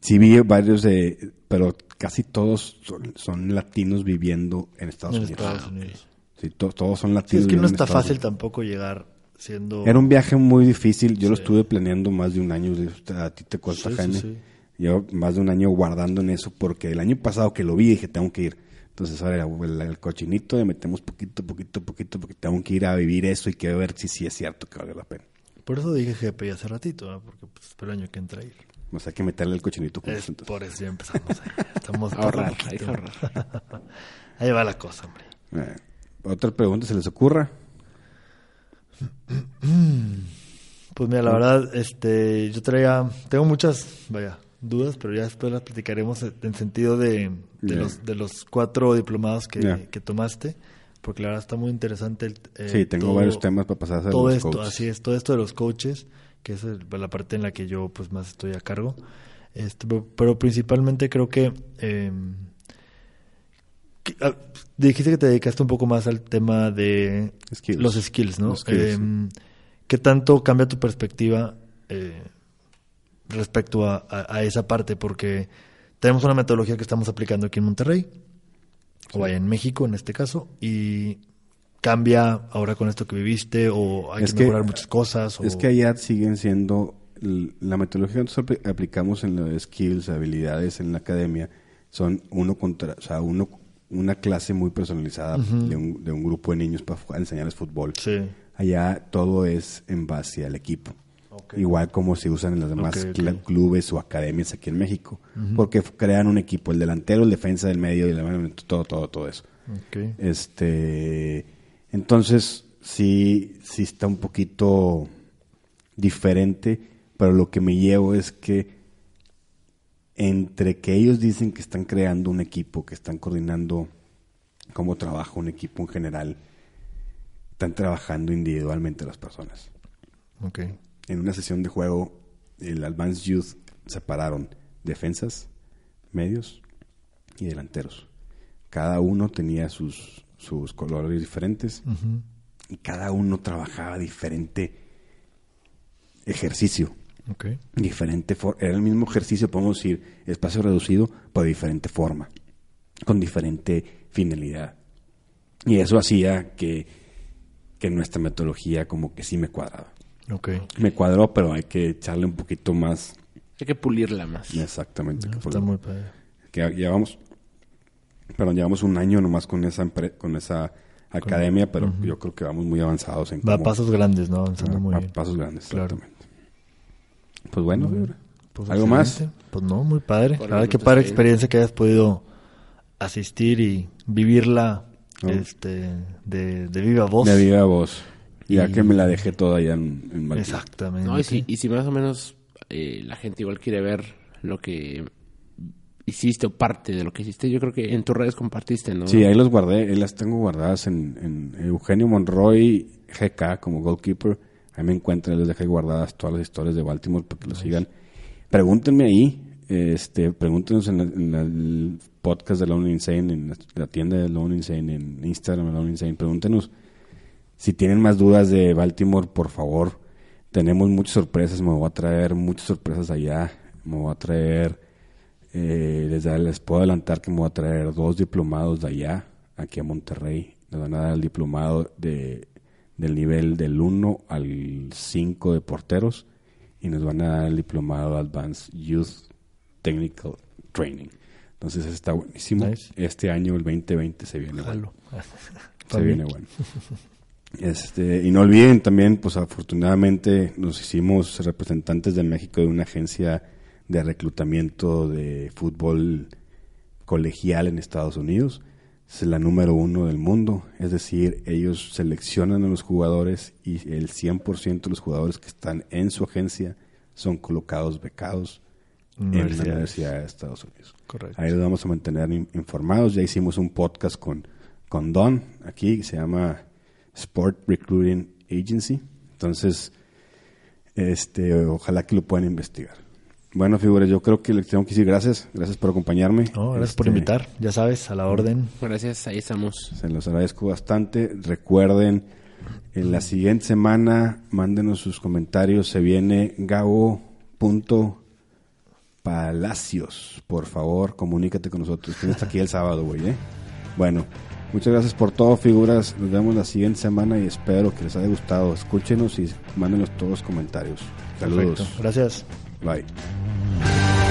Sí vi varios de, pero casi todos son, son latinos viviendo en Estados En Unidos. Estados Unidos. Sí, to- todos son Sí, latinos. es que no está Estados fácil Unidos. tampoco llegar siendo... Era un viaje muy difícil. Yo lo Sí. estuve planeando más de un año. A ti te cuesta, Sí, sí, Jaime. Yo más de un año guardando en eso porque el año pasado que lo vi dije, tengo que ir. Entonces ahora el, el cochinito le metemos poquito, poquito, poquito, porque tengo que ir a vivir eso y quiero ver si sí es cierto que vale la pena. Por eso dije GPI hace ratito, porque pues, espero el año que entra ahí. O sea, hay que meterle el cochinito juntos. Es, entonces. por eso ya empezamos ahí. Estamos Ahorrar, que ahorrar. Ahí va la cosa, hombre. Eh, ¿Otra pregunta se les ocurra? Pues mira, la verdad, este, yo traía, tengo muchas, vaya, dudas, pero ya después las platicaremos en sentido de, de los de los cuatro diplomados que, que tomaste, porque la verdad está muy interesante. el- eh, sí, tengo todo- varios temas para pasar a todo los esto, coaches. así es, todo esto de los coaches, que es el- la parte en la que yo pues más estoy a cargo. Este, pero, pero principalmente creo que, eh, que- ah, dijiste que te dedicaste un poco más al tema de Skills. los skills, ¿no? Los skills, Eh, sí. ¿Qué tanto cambia tu perspectiva eh, respecto a, a- a esa parte? Porque tenemos una metodología que estamos aplicando aquí en Monterrey, o vaya en México en este caso, y cambia ahora con esto que viviste, o hay Es que que- mejorar muchas cosas. O... Es que allá siguen siendo la metodología que nosotros apl- aplicamos en lo de skills, habilidades en la academia, son uno contra, o sea, uno una clase muy personalizada de, un, de un grupo de niños para enseñarles fútbol. Sí. Allá todo es en base al equipo. Igual como se usan en los demás Ok, ok. cl- clubes o academias aquí en México. Porque crean un equipo, el delantero, el defensa del medio, y el, todo, todo, todo eso. Este, entonces sí, sí está un poquito diferente, pero lo que me llevo es que entre que ellos dicen que están creando un equipo, que están coordinando cómo trabaja un equipo en general, están trabajando individualmente las personas. Ok. En una sesión de juego, el Advanced Youth separaron defensas, medios y delanteros. Cada uno tenía sus, sus colores diferentes y cada uno trabajaba diferente ejercicio, diferente era el mismo ejercicio, podemos decir, espacio reducido, pero de diferente forma, con diferente finalidad. Y eso hacía que, que nuestra metodología como que sí me cuadraba. Ok. Me cuadró, pero hay que echarle un poquito más Hay que pulirla más. exactamente. que por Está muy padre. que ya- llevamos, perdón, llevamos un año nomás con esa empre- con esa academia, pero yo creo que vamos muy avanzados en Va a pasos grandes, ¿no? Avanzando a- muy a bien. pasos grandes, Claro. exactamente. Pues bueno. Pues ¿algo más? Pues no, muy padre. Por La verdad, qué padre bien. experiencia que hayas podido asistir y vivirla No. este, de, de viva voz. De viva voz. Ya Y- que me la dejé toda allá en, en. Exactamente. No, y si, y si más o menos eh, la gente igual quiere ver lo que hiciste o parte de lo que hiciste, yo creo que en tus redes compartiste, ¿no? Sí, ahí los guardé, ahí las tengo guardadas en, en Eugenio Monroy GK como goalkeeper. Ahí me encuentran, les dejé guardadas todas las historias de Baltimore para que lo sigan. Pregúntenme ahí, este, pregúntenos en, la- en la- el podcast de Lone Insane, en la, la tienda de Lone Insane, en Instagram de Lone Insane. Pregúntenos si tienen más dudas de Baltimore, por favor. Tenemos muchas sorpresas, me voy a traer muchas sorpresas allá. Me voy a traer, eh, les puedo adelantar que me voy a traer dos diplomados de allá, aquí a Monterrey. Nos van a dar el diplomado de, del nivel del 1 al 5 de porteros y nos van a dar el diplomado Advanced Youth Technical Training. Entonces está buenísimo. Nice. Este año, el 2020, se viene bueno. Se viene bueno. Este, y no olviden también, pues afortunadamente nos hicimos representantes de México de una agencia de reclutamiento de fútbol colegial en Estados Unidos. Es la número uno del mundo. Es decir, ellos seleccionan a los jugadores y el 100% de los jugadores que están en su agencia son colocados becados en la. Universidad de Estados Unidos. Correcto. Ahí los vamos a mantener in- informados. Ya hicimos un podcast con, con Don aquí, que se llama Sport Recruiting Agency. Entonces, este, ojalá que lo puedan investigar. Bueno, figuras, yo creo que les tengo que decir gracias. Gracias por acompañarme. No, gracias por Este, invitar. Ya sabes, a la orden. Gracias, ahí estamos. Se los agradezco bastante. Recuerden, en la siguiente semana, mándenos sus comentarios. Se viene Gabo.palacios. Por favor, comunícate con nosotros. Tienes aquí el sábado, güey, ¿eh? Bueno, muchas gracias por todo, figuras. Nos vemos la siguiente semana y espero que les haya gustado. Escúchenos y mándenos todos los comentarios. Saludos. Perfecto. Gracias. Bye.